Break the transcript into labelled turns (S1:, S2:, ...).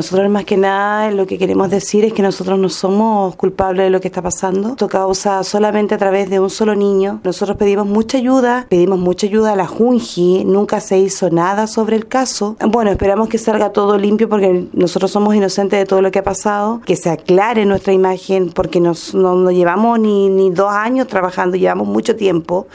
S1: Nosotros más que nada lo que queremos decir es que nosotros no somos culpables de lo que está pasando. Esto causa solamente a través de un solo niño. Nosotros pedimos mucha ayuda, pedimos mucha ayuda a la Junji, nunca se hizo nada sobre el caso. Bueno, esperamos que salga todo limpio porque nosotros somos inocentes de todo lo que ha pasado, que se aclare nuestra imagen porque nos, no, llevamos ni, ni dos años trabajando, llevamos mucho tiempo